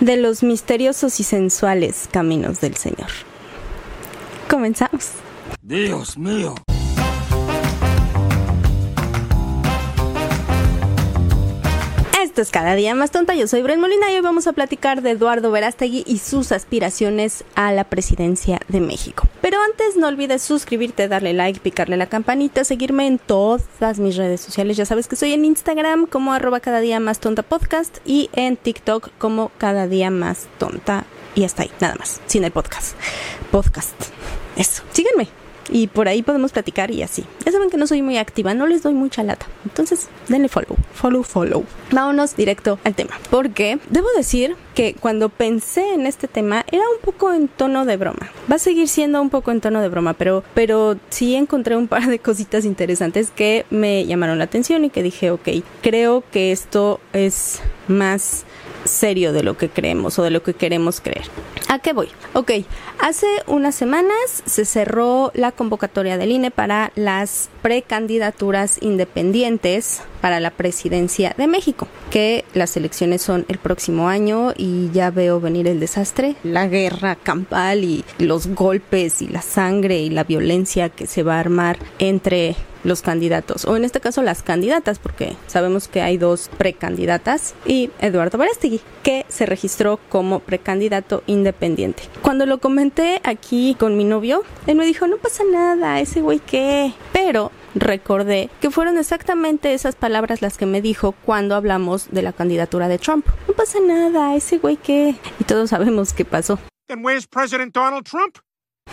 De los misteriosos y sensuales caminos del Señor. Comenzamos. Dios mío. Es Cada Día Más Tonta, yo soy Bren Molina y hoy vamos a platicar de Eduardo Verástegui y sus aspiraciones a la presidencia de México. Pero antes no olvides suscribirte, darle like, picarle la campanita, seguirme en todas mis redes sociales. Ya sabes que soy en Instagram como arroba cada día más tonta podcast y en TikTok como cada día más tonta. Y hasta ahí, nada más, sin el podcast. Podcast. Eso, síguenme y por ahí podemos platicar y así. Ya saben que no soy muy activa, no les doy mucha lata. Entonces, denle follow, follow, follow. Vámonos directo al tema. Porque debo decir que cuando pensé en este tema era un poco en tono de broma. Va a seguir siendo un poco en tono de broma, pero, pero sí encontré un par de cositas interesantes que me llamaron la atención y que dije, ok, creo que esto es más serio de lo que creemos o de lo que queremos creer. ¿A qué voy? Ok, hace unas semanas se cerró la convocatoria del INE para las precandidaturas independientes para la presidencia de México, que las elecciones son el próximo año y ya veo venir el desastre, la guerra campal y los golpes y la sangre y la violencia que se va a armar entre los candidatos, o en este caso las candidatas, porque sabemos que hay dos precandidatas, y Eduardo Barastegui, que se registró como precandidato independiente. Cuando lo comenté aquí con mi novio, él me dijo, no pasa nada, ese güey qué, pero recordé que fueron exactamente esas palabras las que me dijo cuando hablamos de la candidatura de Trump. No pasa nada, ese güey qué, y todos sabemos qué pasó. Trump?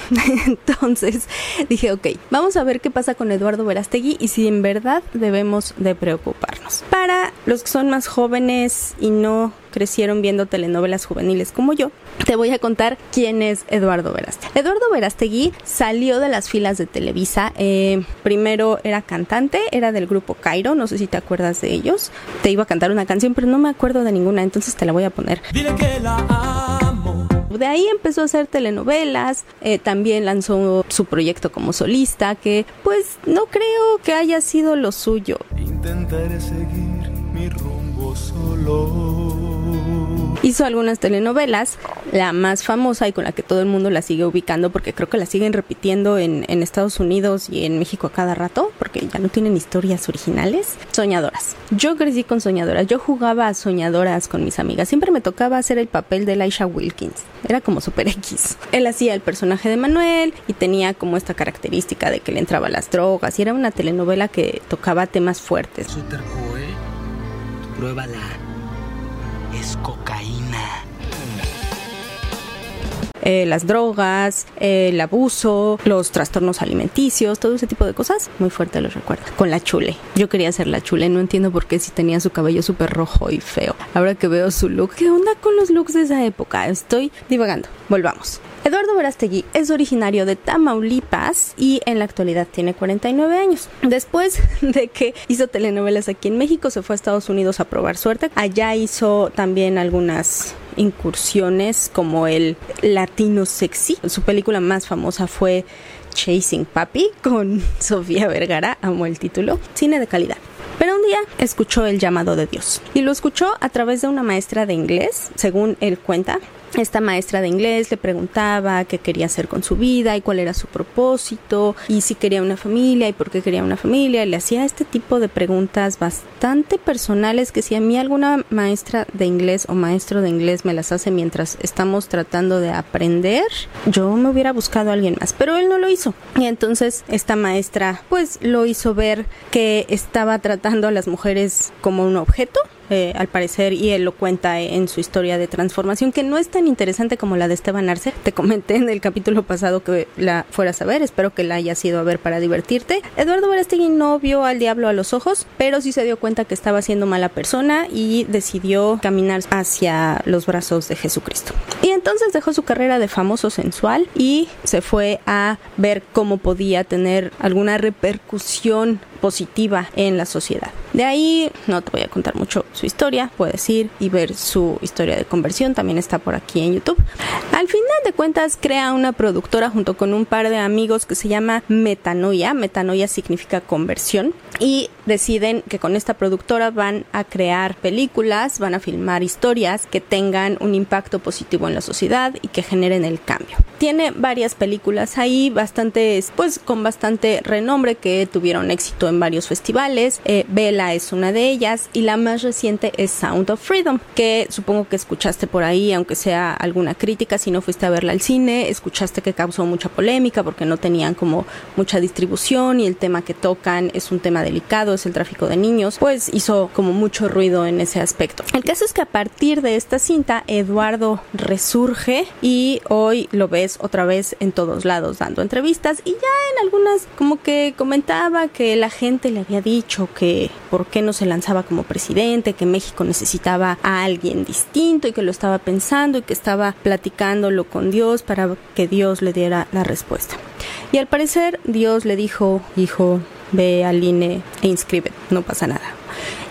Entonces dije, ok, vamos a ver qué pasa con Eduardo Verastegui y si en verdad debemos de preocuparnos. Para los que son más jóvenes y no crecieron viendo telenovelas juveniles como yo, te voy a contar quién es Eduardo Verástegui. Eduardo Verástegui salió de las filas de Televisa. Eh, primero era cantante, era del grupo Cairo, no sé si te acuerdas de ellos. Te iba a cantar una canción, pero no me acuerdo de ninguna, entonces te la voy a poner. Dile que la. De ahí empezó a hacer telenovelas, eh, también lanzó su proyecto como solista, que pues no creo que haya sido lo suyo. Intentaré seguir mi rumbo solo. Hizo algunas telenovelas, la más famosa y con la que todo el mundo la sigue ubicando, porque creo que la siguen repitiendo en, Estados Unidos y en México a cada rato, porque ya no tienen historias originales. Soñadoras. Yo crecí con soñadoras, yo jugaba a soñadoras con mis amigas, siempre me tocaba hacer el papel de Elisha Wilkins, era como super X. Él hacía el personaje de Manuel y tenía como esta característica de que le entraba las drogas y era una telenovela que tocaba temas fuertes. ¿eh? Pruébala. Es cocaína. Eh, las drogas, eh, el abuso, los trastornos alimenticios, todo ese tipo de cosas. Muy fuerte los recuerdo. Con la chule. Yo quería ser la chule, no entiendo por qué si tenía su cabello súper rojo y feo. Ahora que veo su look, ¿qué onda con los looks de esa época? Estoy divagando. Volvamos. Eduardo Verastegui es originario de Tamaulipas y en la actualidad tiene 49 años. Después de que hizo telenovelas aquí en México, se fue a Estados Unidos a probar suerte. Allá hizo también algunas incursiones como el latino sexy. Su película más famosa fue Chasing Papi con Sofía Vergara, amo el título. Cine de calidad. Pero un día escuchó el llamado de Dios y lo escuchó a través de una maestra de inglés, según él cuenta. Esta maestra de inglés le preguntaba qué quería hacer con su vida y cuál era su propósito y si quería una familia y por qué quería una familia. Le hacía este tipo de preguntas bastante personales que si a mí alguna maestra de inglés o maestro de inglés me las hace mientras estamos tratando de aprender, yo me hubiera buscado a alguien más, pero él no lo hizo. Y entonces esta maestra pues lo hizo ver que estaba tratando a las mujeres como un objeto eh, al parecer, y él lo cuenta en su historia de transformación, que no es tan interesante como la de Esteban Arce. Te comenté en el capítulo pasado que la fueras a ver, espero que la hayas ido a ver para divertirte. Eduardo Verástegui no vio al diablo a los ojos, pero sí se dio cuenta que estaba siendo mala persona y decidió caminar hacia los brazos de Jesucristo. Y entonces dejó su carrera de famoso sensual y se fue a ver cómo podía tener alguna repercusión positiva en la sociedad. De ahí no te voy a contar mucho su historia, puedes ir y ver su historia de conversión, también está por aquí en YouTube. Al final de cuentas crea una productora junto con un par de amigos que se llama Metanoia, Metanoia significa conversión y deciden que con esta productora van a crear películas, van a filmar historias que tengan un impacto positivo en la sociedad y que generen el cambio. Tiene varias películas ahí, bastante, pues con bastante renombre que tuvieron éxito en varios festivales. Eh, Bella es una de ellas y la más reciente es Sound of Freedom, que supongo que escuchaste por ahí, aunque sea alguna crítica, si no fuiste a verla al cine, escuchaste que causó mucha polémica porque no tenían como mucha distribución y el tema que tocan es un tema delicado, es el tráfico de niños, pues hizo como mucho ruido en ese aspecto. El caso es que a partir de esta cinta, Eduardo resurge y hoy lo ves otra vez en todos lados dando entrevistas y ya en algunas como que comentaba que la gente le había dicho que por qué no se lanzaba como presidente, que México necesitaba a alguien distinto y que lo estaba pensando y que estaba platicándolo con Dios para que Dios le diera la respuesta. Y al parecer Dios le dijo, hijo, ve al INE e inscribe, no pasa nada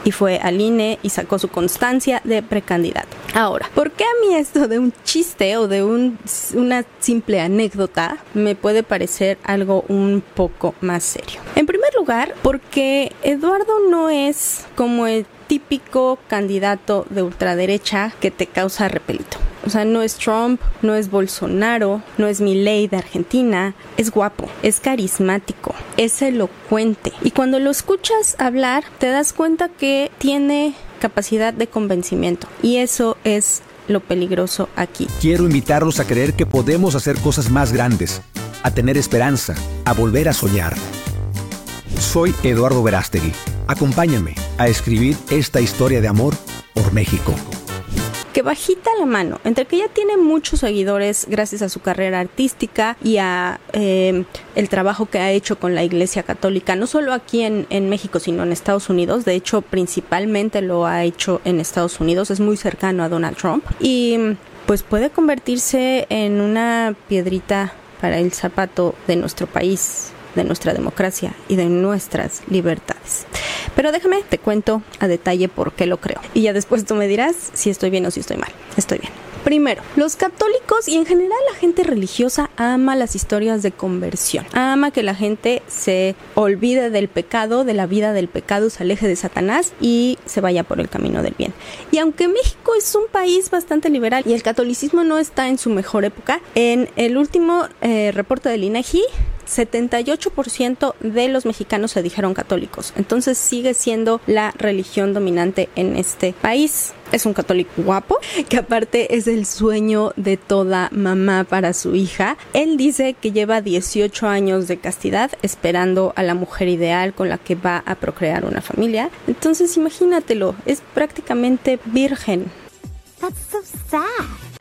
y fue al INE y sacó su constancia de precandidato. Ahora, ¿por qué a mí esto de un chiste o de un, una simple anécdota me puede parecer algo un poco más serio? En primer lugar, porque Eduardo no es como el típico candidato de ultraderecha que te causa repelito. O sea, no es Trump, no es Bolsonaro, no es Milley de Argentina. Es guapo, es carismático, es elocuente. Y cuando lo escuchas hablar, te das cuenta que tiene capacidad de convencimiento. Y eso es lo peligroso aquí. Quiero invitarlos a creer que podemos hacer cosas más grandes, a tener esperanza, a volver a soñar. Soy Eduardo Verástegui. Acompáñame a escribir esta historia de amor por México que bajita la mano, entre que ya tiene muchos seguidores gracias a su carrera artística y a eh, el trabajo que ha hecho con la Iglesia Católica, no solo aquí en México, sino en Estados Unidos. De hecho, principalmente lo ha hecho en Estados Unidos. Es muy cercano a Donald Trump. Y pues puede convertirse en una piedrita para el zapato de nuestro país de nuestra democracia y de nuestras libertades. Pero déjame, te cuento a detalle por qué lo creo. Y ya después tú me dirás si estoy bien o si estoy mal. Estoy bien. Primero, los católicos y en general la gente religiosa ama las historias de conversión. Ama que la gente se olvide del pecado, de la vida del pecado, se aleje de Satanás y se vaya por el camino del bien. Y aunque México es un país bastante liberal y el catolicismo no está en su mejor época, en el último eh, reporte del INEGI 78% de los mexicanos se dijeron católicos. Entonces sigue siendo la religión dominante en este país. Es un católico guapo, que aparte es el sueño de toda mamá para su hija. Él dice que lleva 18 años de castidad esperando a la mujer ideal con la que va a procrear una familia. Entonces imagínatelo, es prácticamente virgen. That's so sad.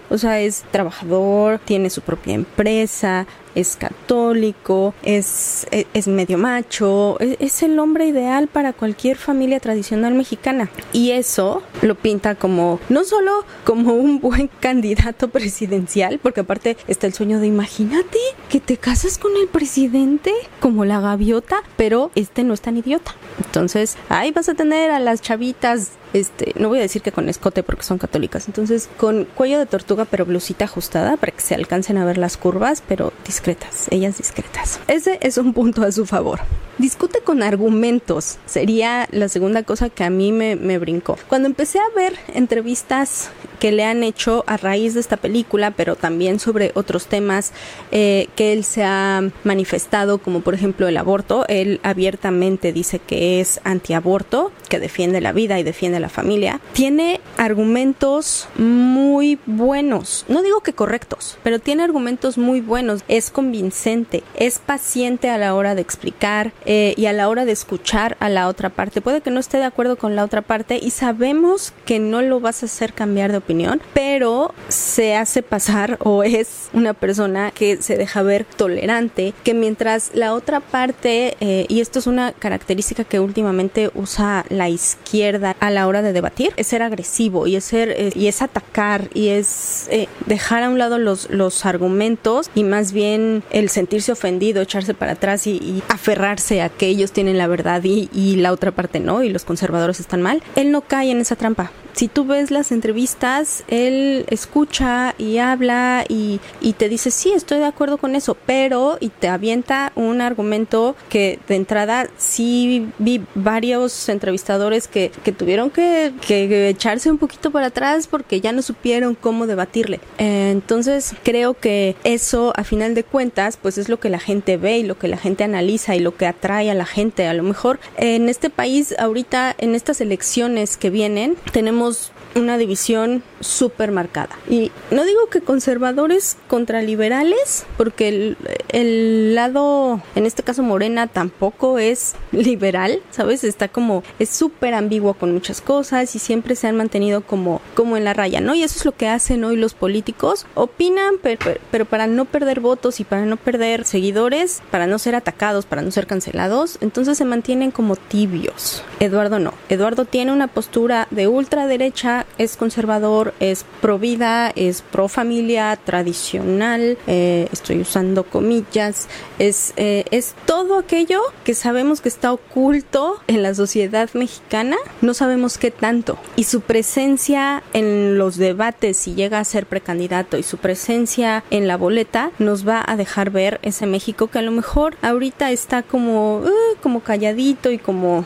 O sea, es trabajador, tiene su propia empresa, es católico, es, e, es, medio macho, es, es, el hombre ideal para cualquier familia tradicional mexicana. Y eso lo pinta como, no solo como un buen candidato presidencial, porque aparte está el sueño de imagínate que te casas con el presidente como la gaviota, pero este no es tan idiota. Entonces, ahí vas a tener a las chavitas este, no voy a decir que con escote porque son católicas, entonces con cuello de tortuga pero blusita ajustada para que se alcancen a ver las curvas, pero discretas, ellas discretas. Ese es un punto a su favor. Discute con argumentos, sería la segunda cosa que a mí me, me brincó. Cuando empecé a ver entrevistas que le han hecho a raíz de esta película, pero también sobre otros temas eh, que él se ha manifestado, como por ejemplo el aborto. Él abiertamente dice que es antiaborto, que defiende la vida y defiende la familia. Tiene argumentos muy buenos, no digo que correctos, pero tiene argumentos muy buenos. Es convincente, es paciente a la hora de explicar y a la hora de escuchar a la otra parte. Puede que no esté de acuerdo con la otra parte y sabemos que no lo vas a hacer cambiar de opinión pero se hace pasar o es una persona que se deja ver tolerante, que mientras la otra parte, eh, y esto es una característica que últimamente usa la izquierda a la hora de debatir, es ser agresivo y es ser eh, y es atacar y es eh, dejar a un lado los, los argumentos y más bien el sentirse ofendido, echarse para atrás y, aferrarse a que ellos tienen la verdad y, y la otra parte no y los conservadores están mal. Él no cae en esa trampa si tú ves las entrevistas, él escucha y habla y, y te dice, sí, estoy de acuerdo con eso, pero y te avienta un argumento que de entrada sí vi varios entrevistadores que, que tuvieron que, que echarse un poquito para atrás porque ya no supieron cómo debatirle. Entonces creo que eso a final de cuentas pues es lo que la gente ve y lo que la gente analiza y lo que atrae a la gente. A lo mejor en este país ahorita en estas elecciones que vienen tenemos una división súper marcada. Y no digo que conservadores contra liberales, porque el, el, lado, en este caso Morena, tampoco es liberal, ¿sabes? Está como, es súper ambiguo con muchas cosas y siempre se han mantenido como, como en la raya, ¿no? Y eso es lo que hacen hoy los políticos. Opinan, pero, pero, para no perder votos y para no perder seguidores, para no ser atacados, para no ser cancelados, entonces se mantienen como tibios. Eduardo no. Eduardo tiene una postura de ultraderecha, es conservador, es pro vida, es pro familia, tradicional, eh, estoy usando comillas, es, eh, es todo aquello que sabemos que está oculto en la sociedad mexicana, no sabemos qué tanto. Y su presencia en los debates, si llega a ser precandidato, y su presencia en la boleta, nos va a dejar ver ese México que a lo mejor ahorita está como, uh, como calladito y como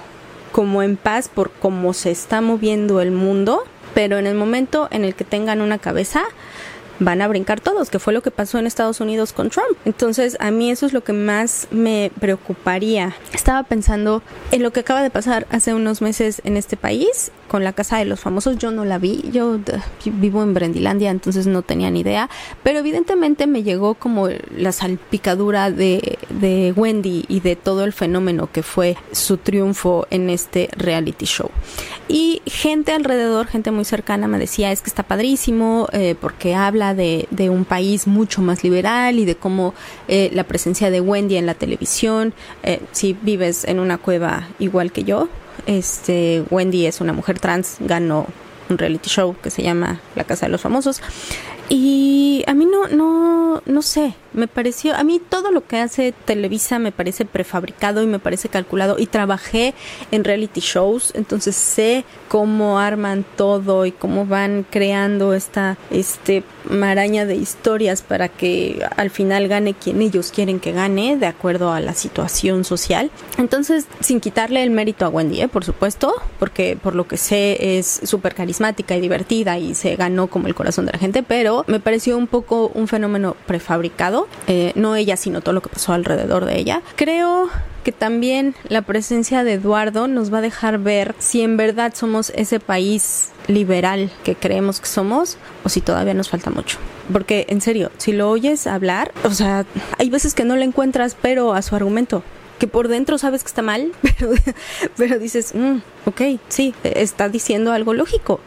como en paz por cómo se está moviendo el mundo, pero en el momento en el que tengan una cabeza, van a brincar todos, que fue lo que pasó en Estados Unidos con Trump. Entonces, a mí eso es lo que más me preocuparía. Estaba pensando en lo que acaba de pasar hace unos meses en este país con la casa de los famosos. Yo no la vi, yo vivo en Brendilandia, entonces no tenía ni idea, pero evidentemente me llegó como la salpicadura de, de Wendy y de todo el fenómeno que fue su triunfo en este reality show. Y gente alrededor, gente muy cercana me decía, es que está padrísimo eh, porque habla de, un país mucho más liberal y de cómo eh, la presencia de Wendy en la televisión, eh, si vives en una cueva igual que yo, este Wendy es una mujer trans, ganó un reality show que se llama La Casa de los Famosos. Y a mí no, no, no sé, me pareció, a mí todo lo que hace Televisa me parece prefabricado y me parece calculado y trabajé en reality shows, entonces sé cómo arman todo y cómo van creando esta este maraña de historias para que al final gane quien ellos quieren que gane de acuerdo a la situación social. Entonces, sin quitarle el mérito a Wendy, ¿eh? por supuesto, porque por lo que sé es súper carismática y divertida y se ganó como el corazón de la gente, pero me pareció un poco un fenómeno prefabricado, eh, no ella, sino todo lo que pasó alrededor de ella. Creo que también la presencia de Eduardo nos va a dejar ver si en verdad somos ese país liberal que creemos que somos o si todavía nos falta mucho. Porque en serio, si lo oyes hablar, o sea, hay veces que no le encuentras pero a su argumento que por dentro sabes que está mal, pero, pero dices, mm, ok, sí, está diciendo algo lógico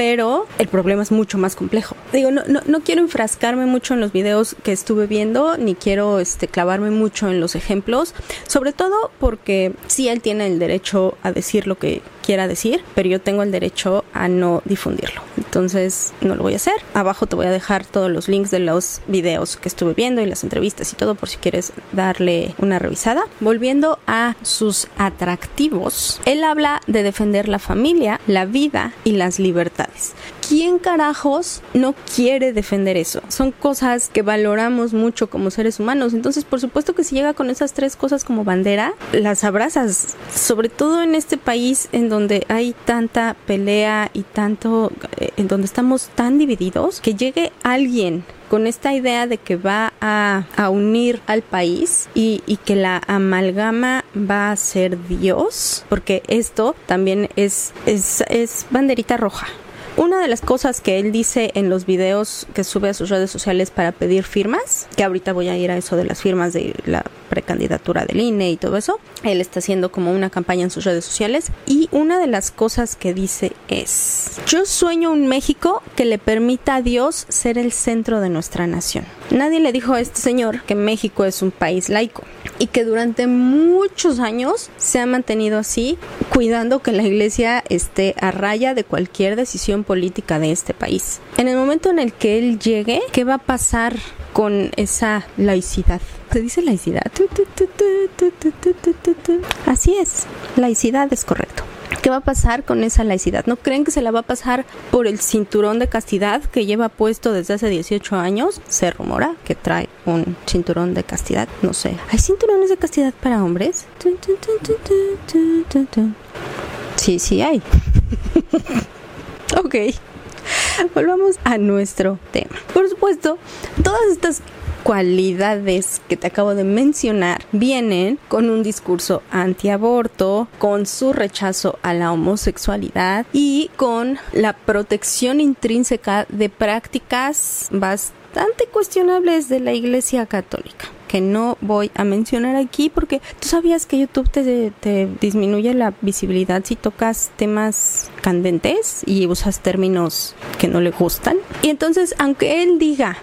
pero el problema es mucho más complejo. Digo, no, no, no, quiero enfrascarme mucho en los videos que estuve viendo, ni quiero este, clavarme mucho en los ejemplos, sobre todo porque sí él tiene el derecho a decir lo que quiera decir, pero yo tengo el derecho a no difundirlo. Entonces no lo voy a hacer. Abajo te voy a dejar todos los links de los videos que estuve viendo y las entrevistas y todo por si quieres darle una revisada. Volviendo a sus atractivos, él habla de defender la familia, la vida y las libertades. ¿Quién carajos no quiere defender eso? Son cosas que valoramos mucho como seres humanos. Entonces, por supuesto que si llega con esas tres cosas como bandera, las abrazas. Sobre todo en este país en donde hay tanta pelea y tanto, eh, en donde estamos tan divididos, que llegue alguien con esta idea de que va a, unir al país y, y, que la amalgama va a ser Dios, porque esto también es, es, es banderita roja. Una de las cosas que él dice en los videos que sube a sus redes sociales para pedir firmas, que ahorita voy a ir a eso de las firmas de la precandidatura del INE y todo eso, él está haciendo como una campaña en sus redes sociales y una de las cosas que dice es, yo sueño un México que le permita a Dios ser el centro de nuestra nación. Nadie le dijo a este señor que México es un país laico y que durante muchos años se ha mantenido así, cuidando que la iglesia esté a raya de cualquier decisión política de este país. En el momento en el que él llegue, ¿qué va a pasar con esa laicidad? ¿Se dice laicidad? Así es, laicidad es correcto. ¿Qué va a pasar con esa laicidad? ¿No creen que se la va a pasar por el cinturón de castidad que lleva puesto desde hace 18 años? Se rumora que trae un cinturón de castidad. No sé. ¿Hay cinturones de castidad para hombres? Sí, sí hay. ok. Volvamos a nuestro tema. Por supuesto, todas estas cualidades que te acabo de mencionar vienen con un discurso antiaborto, con su rechazo a la homosexualidad y con la protección intrínseca de prácticas bastante cuestionables de la Iglesia Católica que no voy a mencionar aquí porque tú sabías que YouTube te, te, disminuye la visibilidad si tocas temas candentes y usas términos que no le gustan. Y entonces, aunque él diga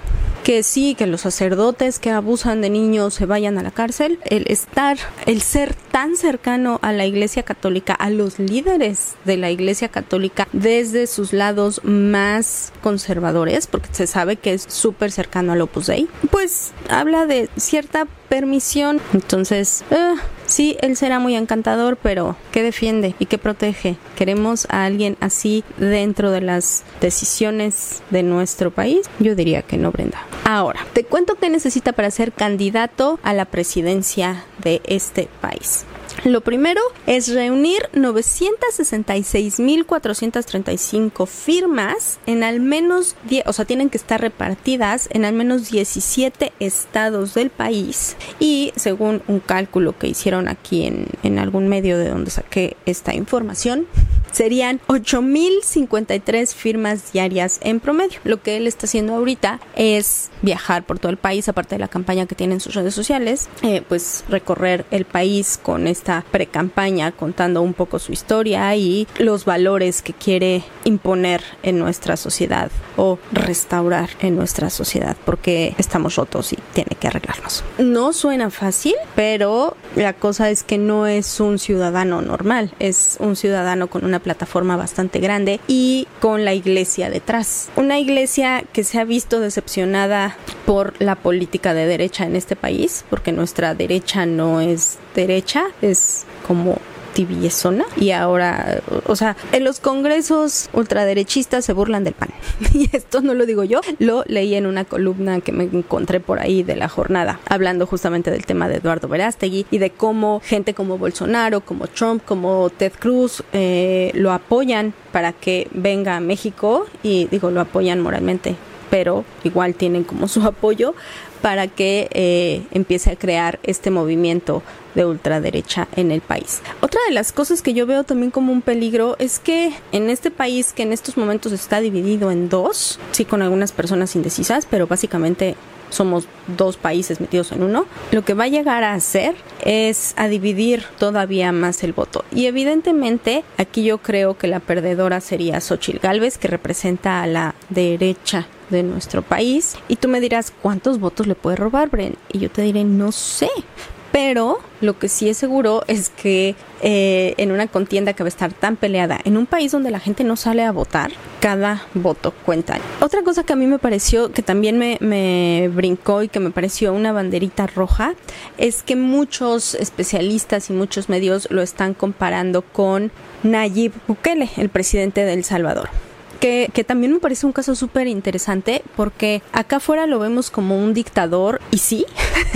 que sí, que los sacerdotes que abusan de niños se vayan a la cárcel, el estar, el ser tan cercano a la Iglesia Católica, a los líderes de la Iglesia Católica desde sus lados más conservadores, porque se sabe que es súper cercano al Opus Dei, pues habla de cierta permisión. Entonces, uh, sí, él será muy encantador, pero ¿qué defiende y qué protege? ¿Queremos a alguien así dentro de las decisiones de nuestro país? Yo diría que no, Brenda. Ahora, te cuento qué necesita para ser candidato a la presidencia de este país. Lo primero es reunir 966.435 firmas en al menos 10, o sea, tienen que estar repartidas en al menos 17 estados del país. Y según un cálculo que hicieron aquí en, en algún medio de donde saqué esta información, serían 8.053 firmas diarias en promedio. Lo que él está haciendo ahorita es viajar por todo el país, aparte de la campaña que tiene en sus redes sociales, eh, pues recorrer el país con esta pre-campaña contando un poco su historia y los valores que quiere imponer en nuestra sociedad o restaurar en nuestra sociedad porque estamos rotos y tiene que arreglarnos. No suena fácil, pero la cosa es que no es un ciudadano normal, es un ciudadano con una plataforma bastante grande y con la iglesia detrás. Una iglesia que se ha visto decepcionada por la política de derecha en este país, porque nuestra derecha no es derecha, es como tibiezona y ahora, o sea, en los congresos ultraderechistas se burlan del pan. Y esto no lo digo yo, lo leí en una columna que me encontré por ahí de la jornada, hablando justamente del tema de Eduardo Verástegui y de cómo gente como Bolsonaro, como Trump, como Ted Cruz eh, lo apoyan para que venga a México y digo, lo apoyan moralmente pero igual tienen como su apoyo para que eh, empiece a crear este movimiento de ultraderecha en el país. Otra de las cosas que yo veo también como un peligro es que en este país que en estos momentos está dividido en dos, sí con algunas personas indecisas, pero básicamente somos dos países metidos en uno, lo que va a llegar a hacer es a dividir todavía más el voto. Y evidentemente aquí yo creo que la perdedora sería Xochitl Galvez, que representa a la derecha de nuestro país. Y tú me dirás, ¿cuántos votos le puede robar, Bren? Y yo te diré, no sé. Pero lo que sí es seguro es que eh, en una contienda que va a estar tan peleada, en un país donde la gente no sale a votar, cada voto cuenta. Otra cosa que a mí me pareció, que también me, me brincó y que me pareció una banderita roja, es que muchos especialistas y muchos medios lo están comparando con Nayib Bukele, el presidente de El Salvador que, que también me parece un caso súper interesante porque acá afuera lo vemos como un dictador y sí,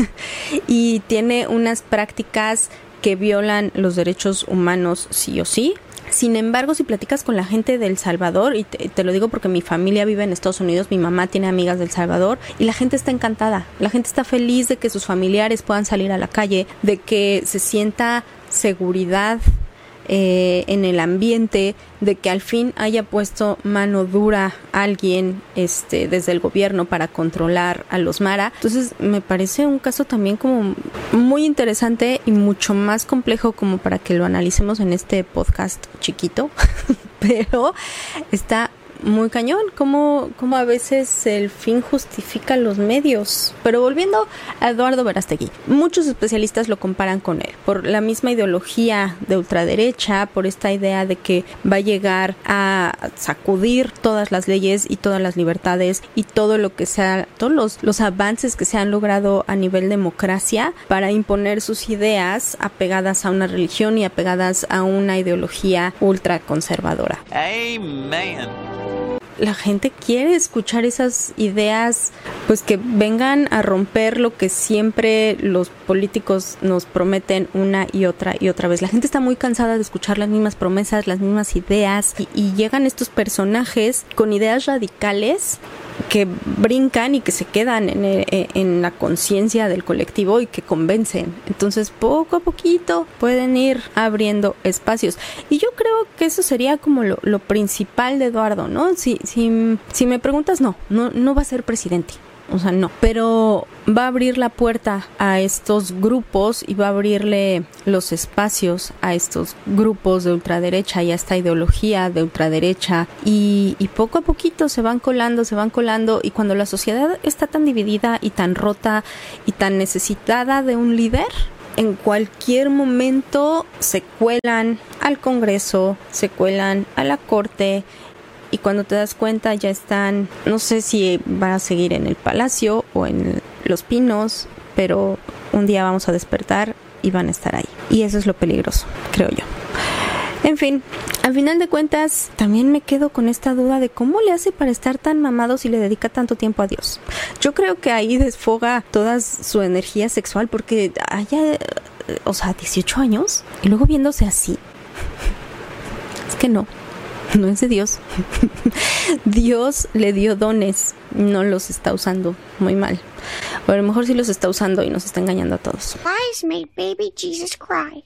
y tiene unas prácticas que violan los derechos humanos sí o sí. Sin embargo, si platicas con la gente del Salvador, y te, te, lo digo porque mi familia vive en Estados Unidos, mi mamá tiene amigas del Salvador, y la gente está encantada, la gente está feliz de que sus familiares puedan salir a la calle, de que se sienta seguridad eh, en el ambiente, de que al fin haya puesto mano dura alguien este, desde el gobierno para controlar a los Mara. Entonces me parece un caso también como muy interesante y mucho más complejo como para que lo analicemos en este podcast chiquito, pero está muy cañón, como, a veces el fin justifica los medios. Pero volviendo a Eduardo Verastegui, muchos especialistas lo comparan con él, por la misma ideología de ultraderecha, por esta idea de que va a llegar a sacudir todas las leyes y todas las libertades y todo lo que sea, todos los, los avances que se han logrado a nivel democracia para imponer sus ideas apegadas a una religión y apegadas a una ideología ultraconservadora. Amen. La gente quiere escuchar esas ideas, pues que vengan a romper lo que siempre los políticos nos prometen una y otra y otra vez. La gente está muy cansada de escuchar las mismas promesas, las mismas ideas y, y llegan estos personajes con ideas radicales que brincan y que se quedan en, el- en la conciencia del colectivo y que convencen. Entonces, poco a poquito pueden ir abriendo espacios. Y yo creo que eso sería como lo, lo principal de Eduardo, ¿no? Si, si, si me preguntas, no, no, no va a ser presidente. O sea, no. Pero va a abrir la puerta a estos grupos y va a abrirle los espacios a estos grupos de ultraderecha y a esta ideología de ultraderecha. Y, poco a poquito se van colando, se van colando. Y cuando la sociedad está tan dividida y tan rota y tan necesitada de un líder, en cualquier momento se cuelan al Congreso, se cuelan a la Corte y cuando te das cuenta ya están, no sé si van a seguir en el palacio o en los pinos, pero un día vamos a despertar y van a estar ahí. Y eso es lo peligroso, creo yo. En fin, al final de cuentas, también me quedo con esta duda de cómo le hace para estar tan mamado si le dedica tanto tiempo a Dios. Yo creo que ahí desfoga toda su energía sexual porque haya, o sea, 18 años y luego viéndose así. Es que no, no es de Dios. Dios le dio dones, no los está usando muy mal. O a lo mejor sí los está usando y nos está engañando a todos. Lies made baby Jesus cry.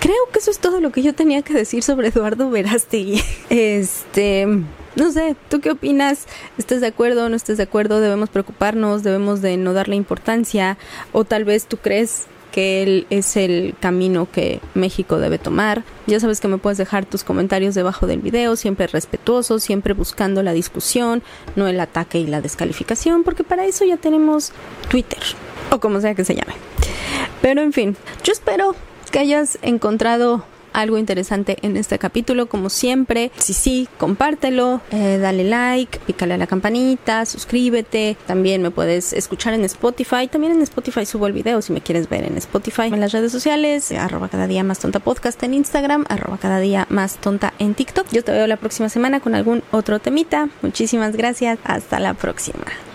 Creo que eso es todo lo que yo tenía que decir sobre Eduardo Verástegui. Este, no sé, ¿tú qué opinas? ¿Estás de acuerdo? ¿No estás de acuerdo? ¿Debemos preocuparnos? ¿Debemos de no darle importancia? ¿O tal vez tú crees que él es el camino que México debe tomar? Ya sabes que me puedes dejar tus comentarios debajo del video, siempre respetuoso, siempre buscando la discusión, no el ataque y la descalificación, porque para eso ya tenemos Twitter, o como sea que se llame. Pero en fin, yo espero que hayas encontrado algo interesante en este capítulo, como siempre. Si sí, compártelo, eh, dale like, pícale a la campanita, suscríbete. También me puedes escuchar en Spotify. También en Spotify subo el video si me quieres ver en Spotify. En las redes sociales, eh, arroba cada día más tonta podcast en Instagram, arroba cada día más tonta en TikTok. Yo te veo la próxima semana con algún otro temita. Muchísimas gracias. Hasta la próxima.